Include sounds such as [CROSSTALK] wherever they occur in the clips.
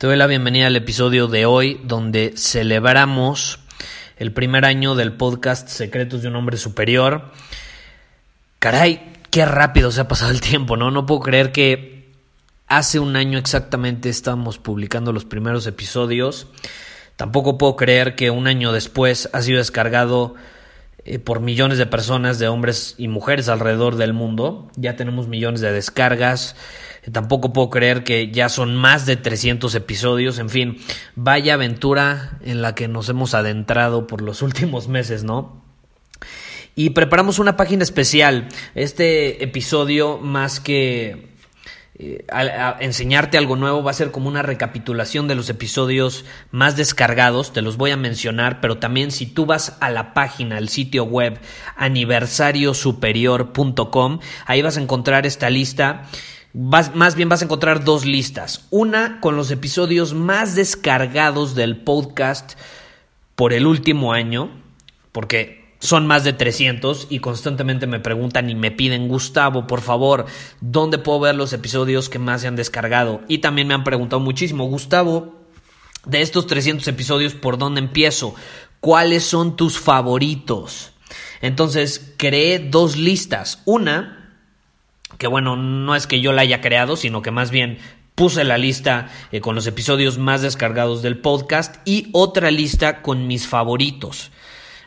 Te doy la bienvenida al episodio de hoy donde celebramos el primer año del podcast Secretos de un Hombre Superior. Caray, qué rápido se ha pasado el tiempo, ¿no? No puedo creer que hace un año exactamente estamos publicando los primeros episodios. Tampoco puedo creer que un año después ha sido descargado eh, por millones de personas, de hombres y mujeres alrededor del mundo. Ya tenemos millones de descargas. Tampoco puedo creer que ya son más de 300 episodios. En fin, vaya aventura en la que nos hemos adentrado por los [LAUGHS] últimos meses, ¿no? Y preparamos una página especial. Este episodio, más que eh, enseñarte algo nuevo, va a ser como una recapitulación de los episodios más descargados. Te los voy a mencionar, pero también si tú vas a la página, al sitio web aniversariosuperior.com, ahí vas a encontrar esta lista más bien vas a encontrar dos listas. Una con los episodios más descargados del podcast por el último año, porque son más de 300 y constantemente me preguntan y me piden, Gustavo, por favor, ¿dónde puedo ver los episodios que más se han descargado? Y también me han preguntado muchísimo, Gustavo, de estos 300 episodios, ¿por dónde empiezo? ¿Cuáles son tus favoritos? Entonces, creé dos listas. Una que bueno, no es que yo la haya creado, sino que más bien puse la lista eh, con los episodios más descargados del podcast y otra lista con mis favoritos.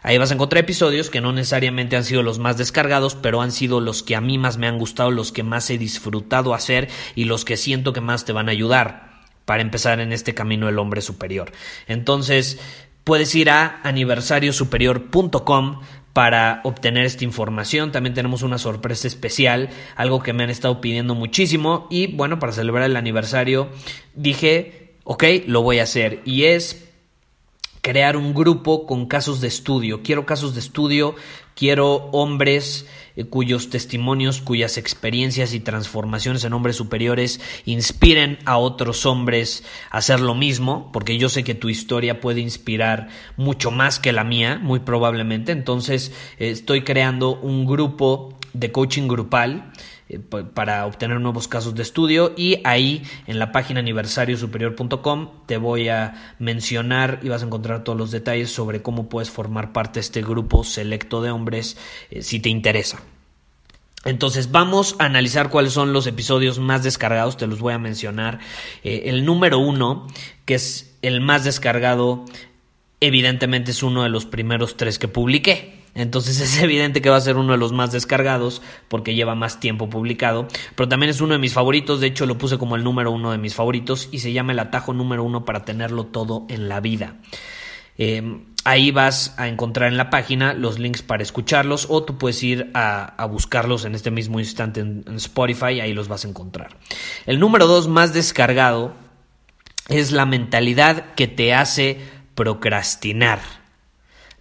Ahí vas a encontrar episodios que no necesariamente han sido los más descargados, pero han sido los que a mí más me han gustado, los que más he disfrutado hacer y los que siento que más te van a ayudar para empezar en este camino del hombre superior. Entonces, puedes ir a aniversariosuperior.com para obtener esta información. También tenemos una sorpresa especial, algo que me han estado pidiendo muchísimo y bueno, para celebrar el aniversario dije, ok, lo voy a hacer y es crear un grupo con casos de estudio. Quiero casos de estudio, quiero hombres cuyos testimonios, cuyas experiencias y transformaciones en hombres superiores inspiren a otros hombres a hacer lo mismo, porque yo sé que tu historia puede inspirar mucho más que la mía, muy probablemente. Entonces eh, estoy creando un grupo de coaching grupal eh, para obtener nuevos casos de estudio y ahí en la página aniversariosuperior.com te voy a mencionar y vas a encontrar todos los detalles sobre cómo puedes formar parte de este grupo selecto de hombres si te interesa. Entonces vamos a analizar cuáles son los episodios más descargados, te los voy a mencionar. Eh, el número uno, que es el más descargado, evidentemente es uno de los primeros tres que publiqué. Entonces es evidente que va a ser uno de los más descargados porque lleva más tiempo publicado. Pero también es uno de mis favoritos. De hecho lo puse como el número uno de mis favoritos y se llama el atajo número uno para tenerlo todo en la vida. Eh, Ahí vas a encontrar en la página los links para escucharlos o tú puedes ir a, buscarlos en este mismo instante en, Spotify, ahí los vas a encontrar. El número dos más descargado es la mentalidad que te hace procrastinar.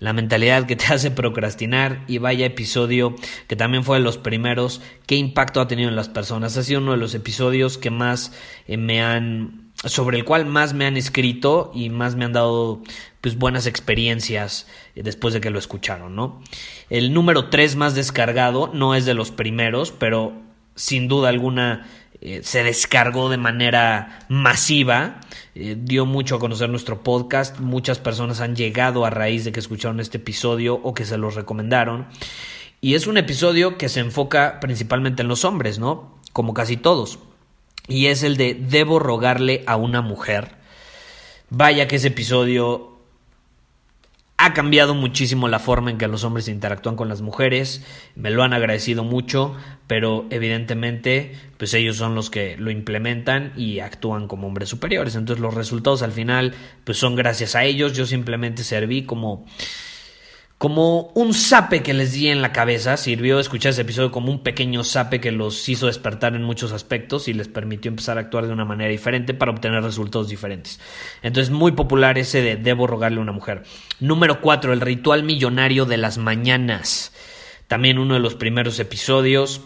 La mentalidad que te [LAUGHS] hace procrastinar y vaya episodio que también fue de los primeros, qué impacto ha tenido en las personas. Ha sido uno de los episodios que más eh, me han sobre el cual más me han escrito y más me han dado pues buenas experiencias eh, después de que lo escucharon, ¿no? El número 3 más descargado no es de los primeros, pero sin duda alguna eh, se descargó de manera masiva, eh, dio mucho a conocer nuestro podcast, muchas personas han llegado a raíz de que escucharon este episodio o que se los recomendaron. Y es un episodio que se enfoca principalmente en los hombres, ¿no? Como casi todos y es el de debo rogarle a una mujer. Vaya que ese episodio ha cambiado muchísimo la forma en que los hombres interactúan con las mujeres, me lo han agradecido mucho, pero evidentemente pues ellos son los que lo implementan y actúan como hombres superiores, entonces los resultados al final pues son gracias a ellos, yo simplemente serví como como un sape que les di en la cabeza, sirvió escuchar ese episodio como un pequeño sape que los hizo despertar en muchos aspectos y les permitió empezar a actuar de una manera diferente para obtener resultados diferentes. Entonces, muy popular ese de debo rogarle a una mujer. Número 4, el ritual millonario de las mañanas. También uno de los primeros episodios,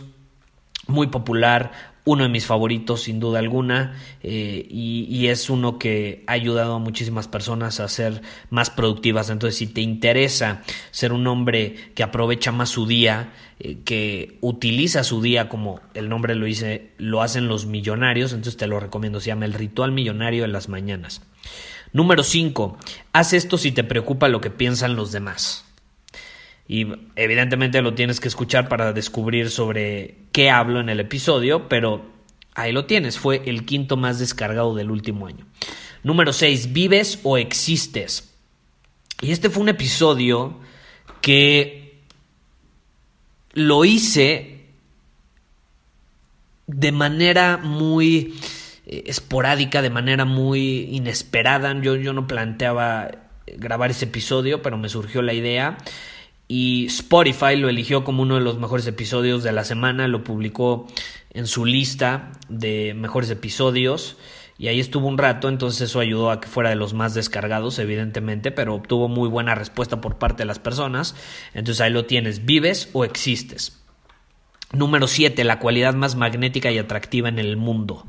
muy popular, uno de mis favoritos sin duda alguna eh, y, es uno que ha ayudado a muchísimas personas a ser más productivas. Entonces, si te interesa ser un hombre que aprovecha más su día, eh, que utiliza su día como el nombre lo dice, lo hacen los millonarios, entonces te lo recomiendo. Se llama el ritual millonario de las mañanas. Número 5. Haz esto si te preocupa lo que piensan los demás. Y evidentemente lo tienes que escuchar para descubrir sobre qué hablo en el episodio, pero ahí lo tienes, fue el quinto más descargado del último año. Número 6, ¿vives o existes? Y este fue un episodio que lo hice de manera muy eh, esporádica, de manera muy inesperada. Yo, yo no planteaba grabar ese episodio, pero me surgió la idea y Spotify lo eligió como uno de los mejores episodios de la semana, lo publicó en su lista de mejores episodios y ahí estuvo un rato, entonces eso ayudó a que fuera de los más descargados, evidentemente, pero obtuvo muy buena respuesta por parte de las personas. Entonces ahí lo tienes, vives o existes. Número 7, la cualidad más magnética y atractiva en el mundo.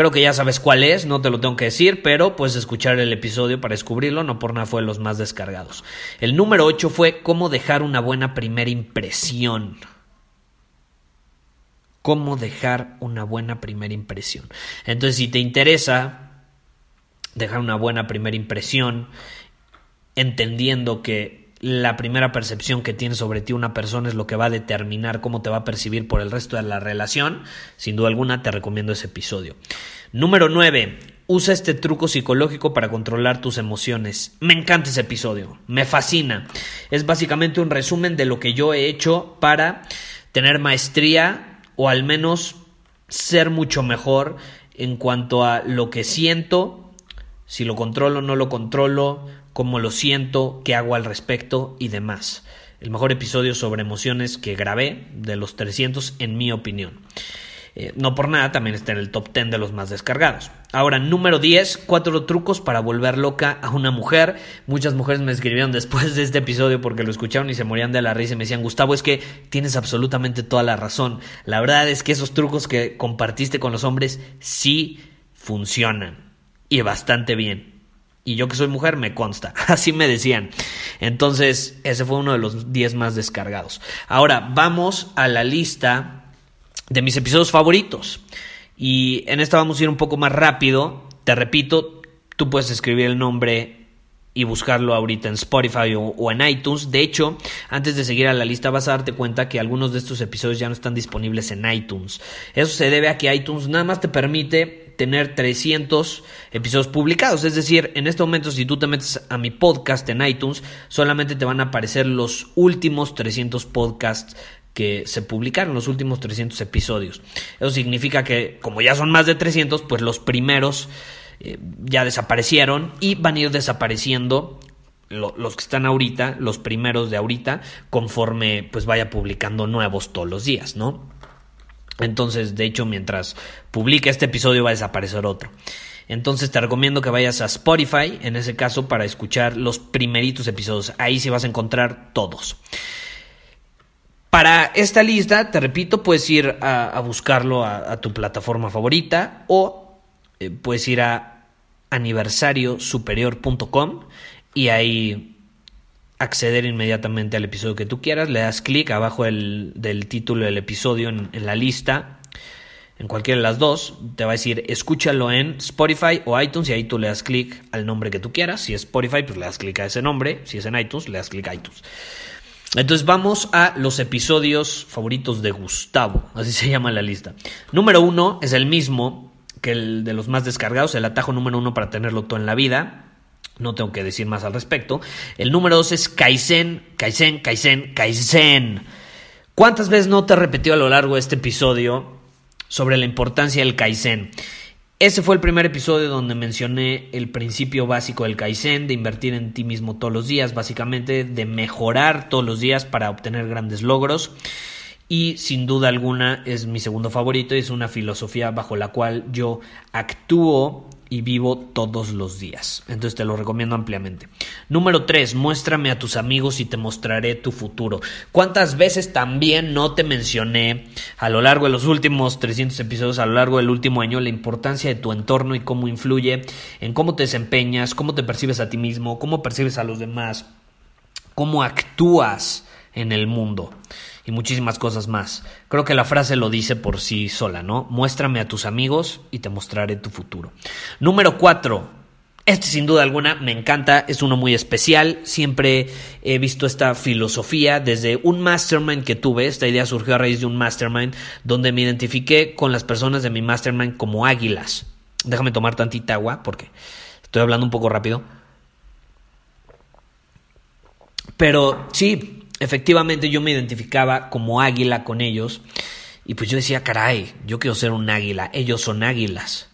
Creo que ya sabes cuál es, no te lo tengo que decir, pero puedes escuchar el episodio para descubrirlo, no por nada fue de los más descargados. El número 8 fue cómo dejar una buena primera impresión. Cómo dejar una buena primera impresión. Entonces, si te interesa dejar una buena primera impresión, entendiendo que la primera percepción que tiene sobre ti una persona es lo que va a determinar cómo te va a percibir por el resto de la relación, sin duda alguna te recomiendo ese episodio. Número 9. Usa este truco psicológico para controlar tus emociones. Me encanta ese episodio, me fascina. Es básicamente un resumen de lo que yo he hecho para tener maestría o al menos ser mucho mejor en cuanto a lo que siento, si lo controlo o no lo controlo, cómo lo siento, qué hago al respecto y demás. El mejor episodio sobre emociones que grabé de los 300 en mi opinión. Eh, no por nada, también está en el top 10 de los más descargados. Ahora, número 10, cuatro trucos para volver loca a una mujer. Muchas mujeres me escribieron [LAUGHS] después de este episodio porque lo escucharon y se morían de la risa y me decían, Gustavo, es que tienes absolutamente toda la razón. La verdad es que esos trucos que compartiste con los hombres sí funcionan y bastante bien. Y yo que soy mujer me consta, [LAUGHS] así me decían. Entonces, ese fue uno de los 10 más descargados. Ahora, vamos a la lista de mis episodios favoritos. Y en esta vamos a ir un poco más rápido. Te repito, tú puedes escribir el nombre y buscarlo ahorita en Spotify o, en iTunes. De hecho, antes de seguir a la lista vas a darte cuenta que algunos de estos episodios ya no están disponibles en iTunes. Eso se debe a que iTunes nada más te permite tener 300 episodios publicados. Es decir, en este momento si tú te metes a mi podcast en iTunes, solamente te van a aparecer los últimos 300 podcasts que se publicaron, los últimos 300 episodios. Eso significa que como ya son más de 300, pues los primeros eh, ya desaparecieron y van a ir desapareciendo los que están ahorita, los primeros de ahorita, conforme pues vaya publicando nuevos todos los días, ¿no? Entonces, de hecho, mientras publique este episodio va a desaparecer otro. Entonces te recomiendo que vayas a Spotify, en ese caso, para escuchar los primeritos episodios. Ahí sí vas a encontrar todos. Para esta lista, te repito, puedes ir a, buscarlo a, tu plataforma favorita o eh, puedes ir a aniversariosuperior.com y ahí acceder inmediatamente al episodio que tú quieras, le das clic abajo del título del episodio en, la lista, en cualquiera de las dos, te va a decir escúchalo en Spotify o iTunes y ahí tú le das clic al nombre que tú quieras. Si es Spotify, pues le das clic a ese nombre. Si es en iTunes, le das clic a iTunes. Entonces vamos a los episodios favoritos de Gustavo, así se llama la lista. Número uno es el mismo que el de los más descargados, el atajo número uno para tenerlo todo en la vida. No tengo que decir más al respecto. El número dos es Kaizen, Kaizen, Kaizen, Kaizen. ¿Cuántas veces no te he repetido a lo largo de este episodio sobre la importancia del Kaizen? Ese fue el primer episodio donde mencioné el principio básico del Kaizen, de invertir en ti mismo todos los días, básicamente de mejorar todos los días para obtener grandes logros y sin duda alguna es mi segundo favorito y es una filosofía bajo la cual yo actúo y vivo todos los días. Entonces te lo recomiendo ampliamente. Número 3, muéstrame a tus amigos y te mostraré tu futuro. ¿Cuántas veces también no te mencioné a lo largo de los últimos 300 episodios, a lo largo del último año, la importancia de tu entorno y cómo influye en cómo te desempeñas, cómo te percibes a ti mismo, cómo percibes a los demás, cómo actúas en el mundo? y muchísimas cosas más. Creo que la frase lo dice por sí sola, ¿no? Muéstrame a tus amigos y te mostraré tu futuro. Número cuatro. Este sin duda alguna me encanta, es uno muy especial, siempre he visto esta filosofía desde un mastermind que tuve, esta idea surgió a raíz de un mastermind donde me identifiqué con las personas de mi mastermind como águilas. Déjame tomar tantita agua porque estoy hablando un poco rápido. Pero sí, efectivamente yo me identificaba como águila con ellos y pues yo decía, caray, yo quiero ser un águila, ellos son águilas.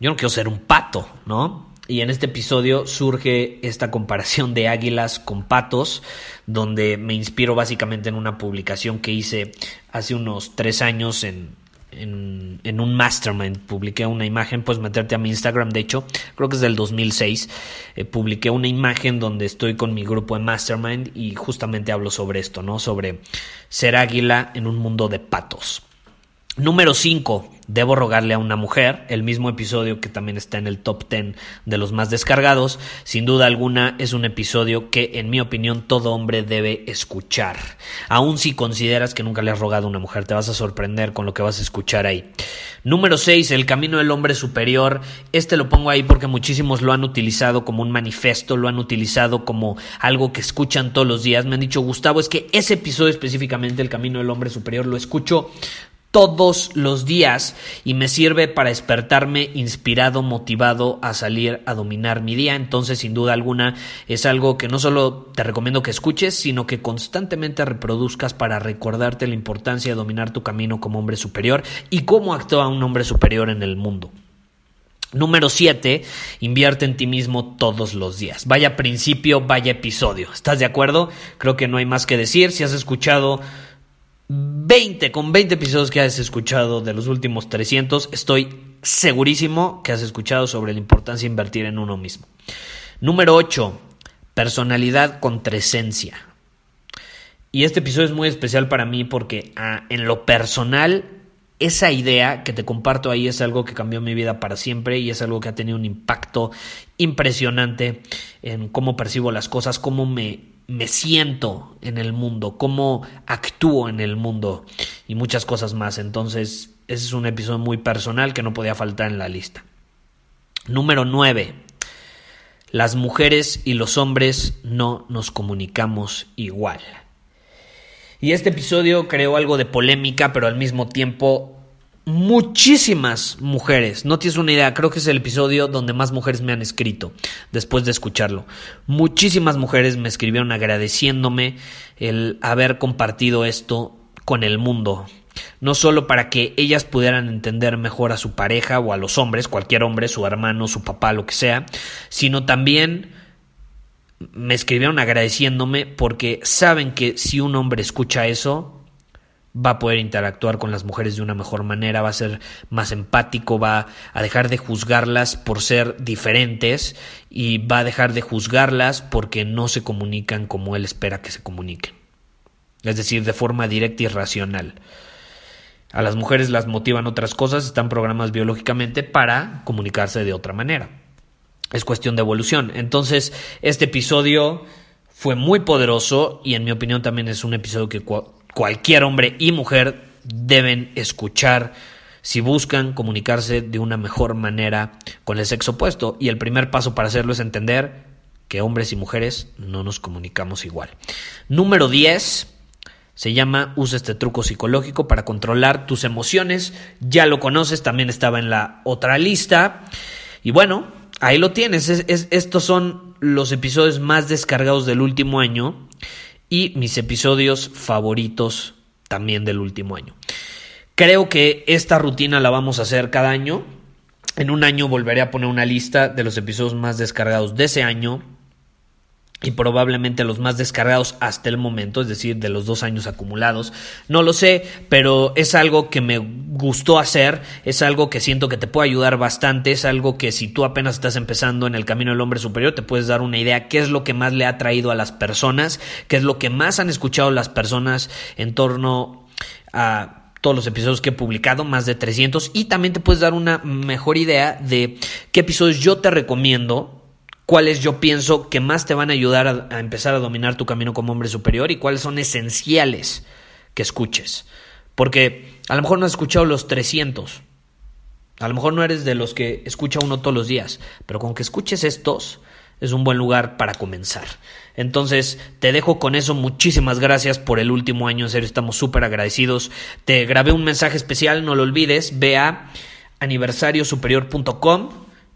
Yo no quiero ser un pato, ¿no? Y en este episodio surge esta comparación de águilas con patos, donde me inspiro básicamente en una publicación que hice hace unos tres años en, en, un mastermind, publiqué una imagen, puedes meterte a mi Instagram, de hecho, creo que es del 2006, eh, publiqué una imagen donde estoy con mi grupo de mastermind y justamente hablo sobre esto, ¿no? Sobre ser águila en un mundo de patos. Número 5. Debo rogarle a una mujer, el mismo episodio que también está en el top 10 de los más descargados. Sin duda alguna es un episodio que en mi opinión todo hombre debe escuchar. Aun si consideras que nunca le has rogado a una mujer, te vas a sorprender con lo que vas a escuchar ahí. Número 6. El camino del hombre superior. Este lo pongo ahí porque muchísimos lo han utilizado como un manifiesto, lo han utilizado como algo que escuchan todos los días. Me han dicho, Gustavo, es que ese episodio específicamente, el camino del hombre superior, lo escucho todos los días y me sirve para despertarme inspirado, motivado a salir a dominar mi día. Entonces, sin duda alguna, es algo que no solo te recomiendo que escuches, sino que constantemente reproduzcas para recordarte la importancia de dominar tu camino como hombre superior y cómo actúa un hombre superior en el mundo. Número 7, invierte en ti mismo todos los días. Vaya principio, vaya episodio. ¿Estás de acuerdo? Creo que no hay más que decir. Si has escuchado 20, con 20 episodios que has escuchado de los últimos 300, estoy segurísimo que has escuchado sobre la importancia de invertir en uno mismo. Número 8, personalidad contra esencia. Y este episodio es muy especial para mí porque ah, en lo personal, esa idea que te comparto ahí es algo que cambió mi vida para siempre y es algo que ha tenido un impacto impresionante en cómo percibo las cosas, cómo me me siento en el mundo, cómo actúo en el mundo y muchas cosas más. Entonces, ese es un episodio muy personal que no podía faltar en la lista. Número 9. Las mujeres y los hombres no nos comunicamos igual. Y este episodio creó algo de polémica, pero al mismo tiempo muchísimas mujeres. No tienes una idea, creo que es el episodio donde más mujeres me han escrito después de escucharlo. Muchísimas mujeres me escribieron agradeciéndome el haber compartido esto con el mundo. No solo para que ellas pudieran entender mejor a su pareja o a los hombres, cualquier hombre, su hermano, su papá, lo que sea, sino también me escribieron agradeciéndome porque saben que si un hombre escucha eso, va a poder interactuar con las mujeres de una mejor manera, va a ser más empático, va a dejar de juzgarlas por ser diferentes y va a dejar de juzgarlas porque no se comunican como él espera que se comuniquen. Es decir, de forma directa y racional. A las mujeres las motivan otras cosas, están programadas biológicamente para comunicarse de otra manera. Es cuestión de evolución. Entonces, este episodio fue muy poderoso y en mi opinión también es un episodio que cualquier hombre y mujer deben escuchar si buscan comunicarse de una mejor manera con el sexo opuesto. Y el primer paso para hacerlo es entender que hombres y mujeres no nos comunicamos igual. Número 10. Se llama Usa este truco psicológico para controlar tus emociones. Ya lo conoces, también estaba en la otra lista. Y bueno, ahí lo tienes. estos son los episodios más descargados del último año y mis episodios favoritos también del último año. Creo que esta rutina la vamos a hacer cada año. En un año volveré a poner una lista de los episodios más descargados de ese año y probablemente los más descargados hasta el momento, es decir, de los dos años acumulados. No lo sé, pero es algo que me gustó hacer, es algo que siento que te puede ayudar bastante, es algo que si tú apenas estás empezando en el camino del hombre superior, te puedes dar una idea qué es lo que más le ha traído a las personas, qué es lo que más han escuchado las personas en torno a todos los episodios que he publicado, más de 300, y también te puedes dar una mejor idea de qué episodios yo te recomiendo cuáles yo pienso que más te van a ayudar a, empezar a dominar tu camino como hombre superior y cuáles son esenciales que escuches. Porque a lo mejor no has escuchado los 300. A lo mejor no eres de los que escucha uno todos los días, pero con que escuches estos es un buen lugar para comenzar. Entonces, te dejo con eso. Muchísimas gracias por el último año. En serio, estamos súper agradecidos. Te grabé un mensaje especial, no lo olvides. Ve a aniversariosuperior.com